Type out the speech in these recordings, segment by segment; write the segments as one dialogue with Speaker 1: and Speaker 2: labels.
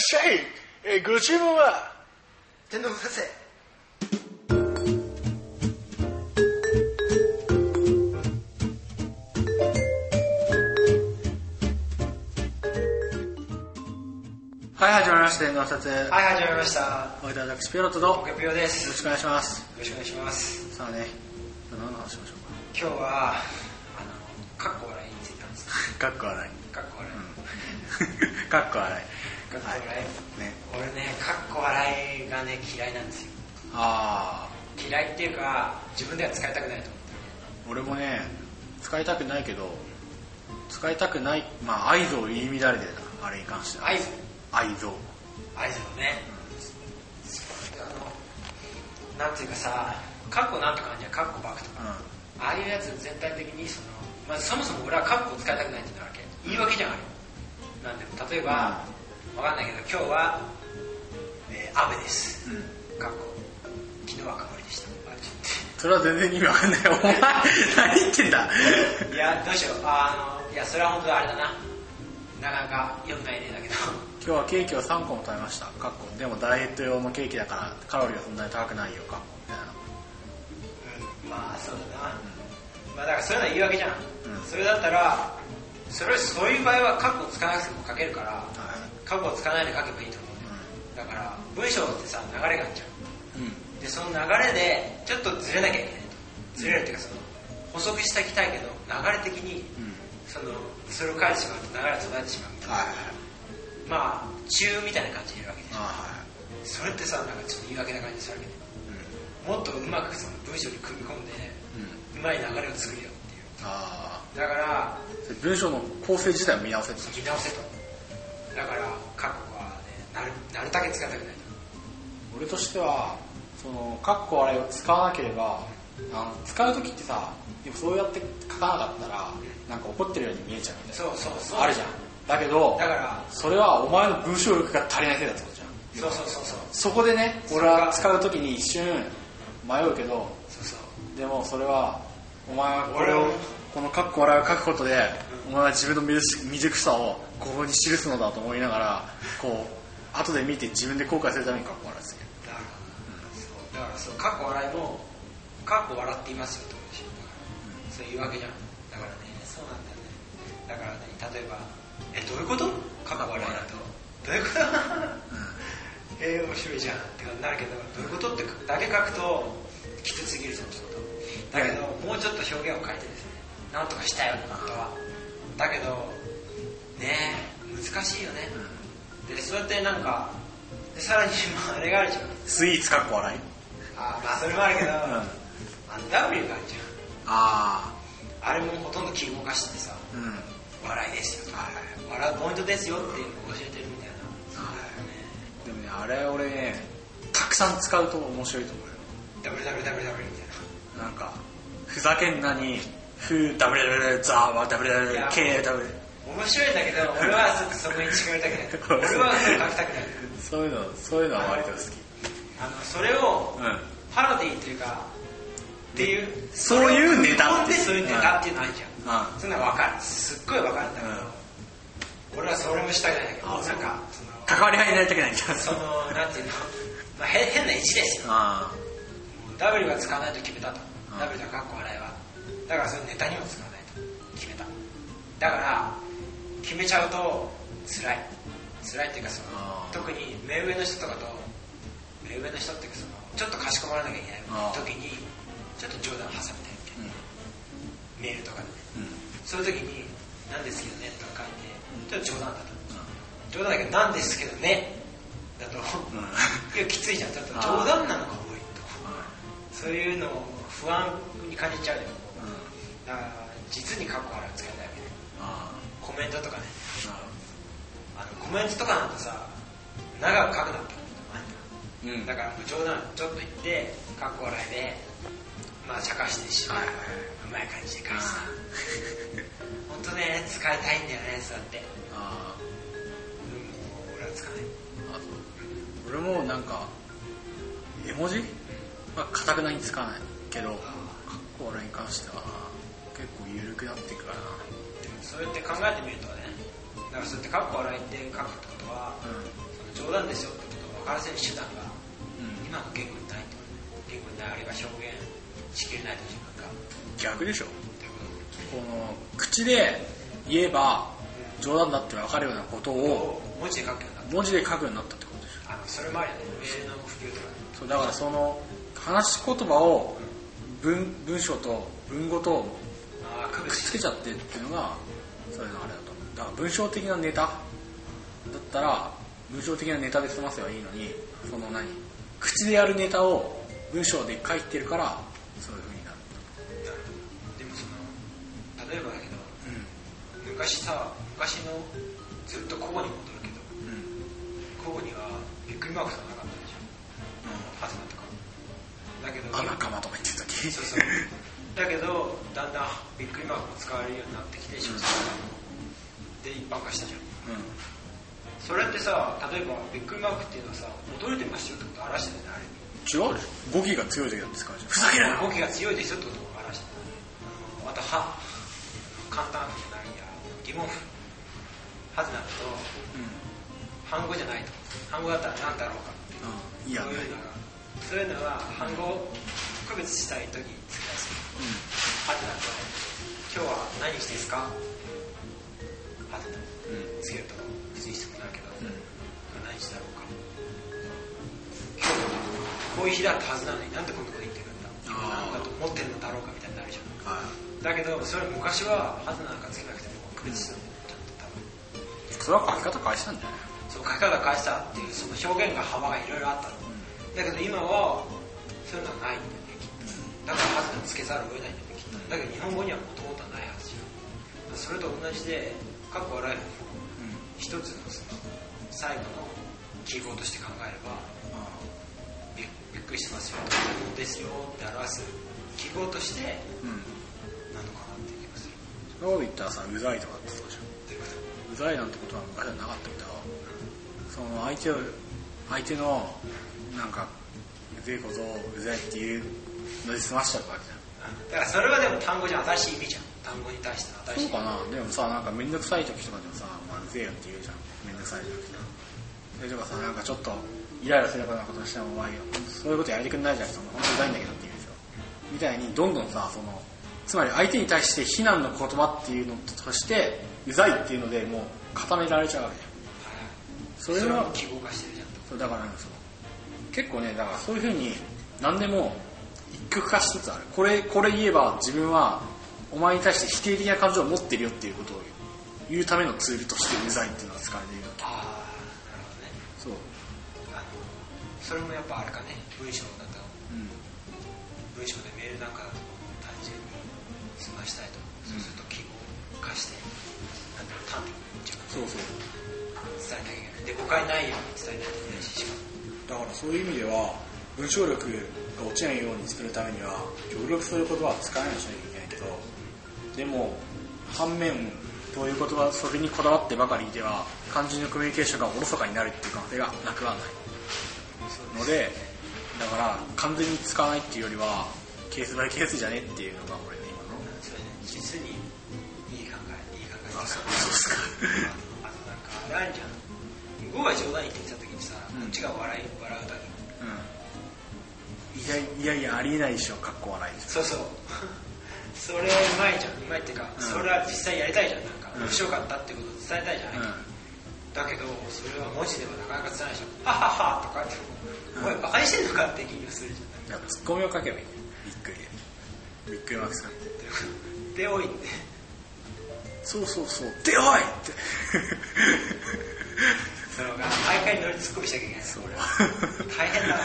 Speaker 1: しゃい、えーご注文は
Speaker 2: 天皇先生。
Speaker 1: はい始まりました天皇撮影
Speaker 2: はい始まりました。
Speaker 1: おいで私ピロットと。よ
Speaker 2: オケピオです。よ
Speaker 1: ろしくお願いします。
Speaker 2: ろしくお願いします。
Speaker 1: さあね何の話しましょ
Speaker 2: 今日はあのかっこ笑いについてなんです
Speaker 1: うか かっこ笑い。
Speaker 2: かっこ笑い。
Speaker 1: かっこ笑い
Speaker 2: かっこ笑い、
Speaker 1: ね
Speaker 2: 俺ねかっこ笑いがね嫌いなんですよ。
Speaker 1: ああ
Speaker 2: 嫌いっていうか自分では使いたくないと思って
Speaker 1: 俺もね使いたくないけど使いたくないまあ愛憎入り乱れてるなあれに関しては。
Speaker 2: 合図
Speaker 1: 愛憎。
Speaker 2: 合図のね、あのなんていうかさカッコなんとかあるじゃんカッコバクとか、
Speaker 1: う
Speaker 2: ああいうやつ全体的にその、まずそもそも俺はカッコを使いたくないってなわけ。言い訳じゃんあれなんで例えば、わかんないけど今日は、えー、雨です。
Speaker 1: ん。うん
Speaker 2: 昨日は曇りでした。
Speaker 1: それは全然意味わかんない。お前何言ってんだ。
Speaker 2: いやどうしよう。あのいやそれは本当はあれだな。なかなか良くない例だけど。
Speaker 1: 今日はケーキを3個も食べました。かっこでもダイエット用のケーキだからカロリーはそんなに高くないよかっこみたいな。
Speaker 2: うんまあそうだな、まあだからそういうのは言い訳じゃん、
Speaker 1: うん。
Speaker 2: それだったらそれそういう場合はカッコを使わなくても書けるから
Speaker 1: は
Speaker 2: カッコを使わないで書けばいいと思うだから文章ってさ流れがあるじゃん
Speaker 1: いうん。
Speaker 2: でその流れでちょっとずれなきゃいけないと。ずれるっていうかその補足していきたいけど流れ的に
Speaker 1: うん。
Speaker 2: そのそれを書いてしまうと流れが途絶えてしまうみたいな。
Speaker 1: はいはい。
Speaker 2: まあ中みたいな感じでいるわけでしょ。
Speaker 1: あはい
Speaker 2: それってさなんかちょっと言い訳な感じするわけで。
Speaker 1: うん。
Speaker 2: もっとうまくその文章に組み込んで
Speaker 1: うん。
Speaker 2: うまい流れを作るよっていう。
Speaker 1: あ
Speaker 2: だから
Speaker 1: 文章の構成自体を見直せと。
Speaker 2: 見直せと。だからなるだけ使いたくない
Speaker 1: 俺としてはそのカッコ笑いを使わなければあの使う時ってさでもそうやって書かなかったらなんか怒ってるように見えちゃうみたい
Speaker 2: そうそうそう。
Speaker 1: なあるじゃん。だけど
Speaker 2: だから
Speaker 1: それはお前の文章力が足りないせいだってことじゃん。
Speaker 2: そうそうそうそう。
Speaker 1: そこでね俺は使う時に一瞬迷うけど
Speaker 2: そうそう。
Speaker 1: でもそれはお前はこれをこのカッコ笑いを書くことでお前は自分の未熟さをここに記すのだと思いながらこう後で見て自分で後悔するためにカッコ笑いする
Speaker 2: だからそうだからそう過去笑いも過去笑っていますよってことでしょだから、そういうわけじゃんだからね。そうなんだよね。だからね。例えばえどういうこと過去笑いだとどういうことえー、面白いじゃんってなるけどどういうことってだけ書くときつすぎるぞちょっとだけどもうちょっと表現を変えてですね。なんとかしたよ本当はだけどね。え難しいよね、でそうやってなんかでさらにまああれがあるじゃん。
Speaker 1: スイーツカッコ笑い？
Speaker 2: あまあそれもあるけど、
Speaker 1: ん。
Speaker 2: あの W があるじ
Speaker 1: あ
Speaker 2: ゃん。あれもほとんど記号化しててさ
Speaker 1: あうん。
Speaker 2: 笑いですよ。とか
Speaker 1: はい。
Speaker 2: 笑うポイントですよっていうのを教えてるみたいな、
Speaker 1: でもねあれ俺ねたくさん使うと面白いと思うよ。
Speaker 2: WWW みたいな。
Speaker 1: なんかふざけんなにふ WWW ザ WWW KW
Speaker 2: 面白いんだけど俺はそそこに近寄りたくない。俺はそれ書きたくない。
Speaker 1: そういうのそういうのは割と好き。
Speaker 2: あのそれを
Speaker 1: うん。
Speaker 2: パロディーっていうかっていう
Speaker 1: そういうネタ。
Speaker 2: でそういうネタっていうのあるじゃん、
Speaker 1: うん。
Speaker 2: そういうのは分かる。すっごい分かるんだけど、俺はそれもしたくない。けど
Speaker 1: あ
Speaker 2: なんかその
Speaker 1: 関わり合いになりたくないんだ。
Speaker 2: そのなんていうの、まあ、変変な意地ですよ。
Speaker 1: あ
Speaker 2: W は使わないと決めたと。
Speaker 1: うん。
Speaker 2: W はかっこ笑いは。だからそれネタにも使わないと決めた。だから決めちゃうと辛い。辛いっていうかその特に目上の人とかと目上の人っていうかそのちょっとかしこまらなきゃいけない。時にちょっと冗談挟みたいみたいなメールとかでね。
Speaker 1: うん。うん
Speaker 2: そういう時に「なんですけどね」とか書いてちょっと冗談だと。冗談だけど「なんですけどね」だと
Speaker 1: うん。
Speaker 2: いやきついじゃん。ちょっと冗談なのが多いと。そういうのを不安に感じちゃうよ。だから実に過去から使いたいわけね。
Speaker 1: あ
Speaker 2: コメントとかね。
Speaker 1: あ
Speaker 2: のコメントとかなんてさ長く書くなって
Speaker 1: うん
Speaker 2: だから冗談ちょっと言って過去笑いでまあ茶化してしまう
Speaker 1: はいはい。う
Speaker 2: まい感じで返す。本当ね使いたいんだよねそうやって。
Speaker 1: あ
Speaker 2: うんもう俺は使わない。
Speaker 1: ああそう。俺もなんか絵文字？はかたくなに使わないけどかっこ笑いに関しては結構緩くなっていくからな
Speaker 2: そうやって考えてみるとねだからそうやってカッコ笑いって書くってことは
Speaker 1: うん。
Speaker 2: その冗談ですよってことを分からせる手段が
Speaker 1: うん。
Speaker 2: 今の言語にないと言語にないあるいは表現しきれないと自分が
Speaker 1: 逆でしょ。
Speaker 2: こ
Speaker 1: この口で言えば冗談だって分かるようなこと
Speaker 2: と
Speaker 1: を
Speaker 2: を文字で書くようになっ
Speaker 1: 文字で書くようになったってことでしょ。
Speaker 2: たあのそれまでねメールの普及とか
Speaker 1: そうだからその話し言葉を文文章と文語と
Speaker 2: ああ区
Speaker 1: くっ
Speaker 2: 別して
Speaker 1: つけちゃってっていうのがそういうのあれだと。思うだから文章的なネタ。だったら文章的なネタで済ませばいいのにその何口でやるネタを文章で書いてるからそういう風になる
Speaker 2: でもその例えばだけど
Speaker 1: う
Speaker 2: 昔さ昔のずっと古語に戻るけど
Speaker 1: んうん。
Speaker 2: 古語にはびっくりマークとかなかったでしょハテナとか。だけど
Speaker 1: あ仲間とか言ってた時。
Speaker 2: そうそう。だけどだんだんびっくりマークも使われるようになってきて小説がで一般化したじゃん。
Speaker 1: うん。
Speaker 2: それってさ例えばびっくりマークっていうのはさ驚いてますよってことを表してるんだあれ
Speaker 1: 違う？でしょ語気が強い時だって使うじゃんふざけるな。
Speaker 2: 動きが強いですよってことを表してるあとは簡単符じゃないや。疑問符。はずなると
Speaker 1: うん。
Speaker 2: 反語じゃないと。反語だったら何だろうかっていう。
Speaker 1: うん。いや。
Speaker 2: そういうのがそういうのは反語を区別したい時に使いやすいはずなると今日は何日ですか？はずな
Speaker 1: うんうん
Speaker 2: つけると別にしてもないけど、
Speaker 1: うん
Speaker 2: 何日だろうか？今日こういう日だったはずなのになんでこんなこと言ってるんだ？なんだと思ってるのだろうかみたいになるじゃん。
Speaker 1: はい。
Speaker 2: だけどそれ昔はハズなんかつけなくても区別するのちゃんと多分
Speaker 1: それは書き方返したんじゃない
Speaker 2: そう書き方返したっていうその表現が幅がいろいろあったの。だけど今はそういうのはないんだよねきっと。だからハズナつけざるを得ないんだよねきっと。だけど日本語にはもそれと同じで過去笑いも一つのその最後の記号として考えればびっくりしてますよ。ですよって表す記号としてなのかなって気がする。
Speaker 1: そう言ったらさうざいとかってそうでしょ
Speaker 2: う
Speaker 1: ざいなんてことは昔はなかったけどその相手を相手のなんかうぜえことをうざいっていうので済ましちゃうわけじゃん。
Speaker 2: だからそれはでも単語じゃ新しい意味じゃん単語に対しての新しい
Speaker 1: そうかな？でもさなんかめんどくさい時とかでもさ、まあ、うぜえよって言うじゃん。めんどくさい時とか。それとかさなんかちょっとイライラするようなことしてもまあいいよそういうことやりてくんないじゃんその本当うざいんだけどって言うでしょみたいにどんどんさそのつまり相手に対して非難の言葉っていうのとしてうざいっていうのでもう固められちゃうわけじゃん。それは
Speaker 2: も記号化してるじゃん
Speaker 1: そうだからねその結構ねだからそういうふうに何でも一極化しつつある。これこれ言えば自分はお前に対して否定的な感情を持ってるよっていうことを言うためのツールとしてうざいっていうのが使われている
Speaker 2: ああなるほどね。
Speaker 1: そう。
Speaker 2: あのそれもやっぱあれかね。文章だと
Speaker 1: うん
Speaker 2: 文章でメールなんかだと単純に済ましたいとそうすると記号化してなんだろう端的に自分
Speaker 1: そうそう。
Speaker 2: 伝えなきゃいけないで誤解ないように伝えないといけないししかも
Speaker 1: だからそういう意味では文章力が落ちないようにするためには極力そういう言葉は使わないようにしなきゃいけないけどでも反面そういう言葉それにこだわってばかりでは肝心のコミュニケーションがおろそかになるっていう可能性がなくはない。のでだから完全に使わないっていうよりはケースバイケースじゃね。っていうのが俺の今の
Speaker 2: 実にいい考えいい考え
Speaker 1: あそう
Speaker 2: です
Speaker 1: か
Speaker 2: あとなんかあれあるじゃん僕が冗談言ってきた時にさ、
Speaker 1: うん
Speaker 2: こっちが笑い笑うだけ
Speaker 1: うん。いやいやいやありえないでしょ。かっこ笑い
Speaker 2: そうそうそれうまいじゃん。うまいっていうか、
Speaker 1: うん。
Speaker 2: それは実際やりたいじゃん。なんか
Speaker 1: うん。
Speaker 2: 面白かったってことを伝えたいじゃない、
Speaker 1: うん。
Speaker 2: だけどそれは文字ではなかなか伝えないでしょはははとかってお前バカにしてんのかって気がするじゃん。
Speaker 1: ツッコミをかけばいい。びっくり。でびっくりマーク使って。
Speaker 2: でおいって
Speaker 1: そうそうそう。でおいって。
Speaker 2: そのが毎回乗りツッコミしなきゃいけない。
Speaker 1: それ
Speaker 2: 大変だ な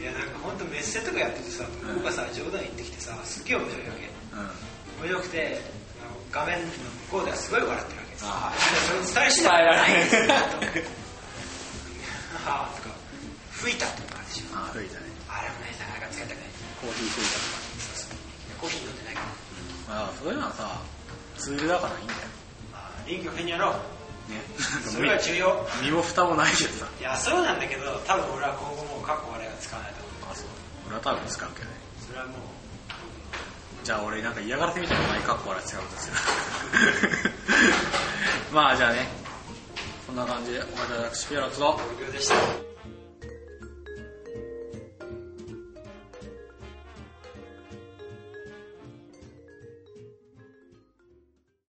Speaker 2: いやなんか本当メッセとかやっててさ
Speaker 1: うん。
Speaker 2: 僕がさ冗談言ってきてさすっげえ面白いわけ。
Speaker 1: うん。
Speaker 2: 面白くてあの画面の向こうではすごい笑ってるわけです。
Speaker 1: あ
Speaker 2: でそれを伝えしない
Speaker 1: られない
Speaker 2: では あとか吹いたとかあるでしょ。
Speaker 1: あ吹いたね。
Speaker 2: あれもねなかなか使いたくない。
Speaker 1: コーヒー吹いた
Speaker 2: そうそう。コーヒー飲んでないから。
Speaker 1: とかまあそういうのはさツールだからいいんだよ。
Speaker 2: あ臨機応変にやろう。
Speaker 1: ね。
Speaker 2: それが重要。
Speaker 1: 身も蓋もないけどさ。
Speaker 2: いやそうなんだけど多分俺は今後もう過去笑いは使わないと思う。
Speaker 1: あそう俺は多分使うけど。ね
Speaker 2: それはもう
Speaker 1: じゃあ俺なんか嫌がらせみたいなのないかっこ笑い使うんですよ まあじゃあねこんな感じでお前た私ピアノと
Speaker 2: 東京でした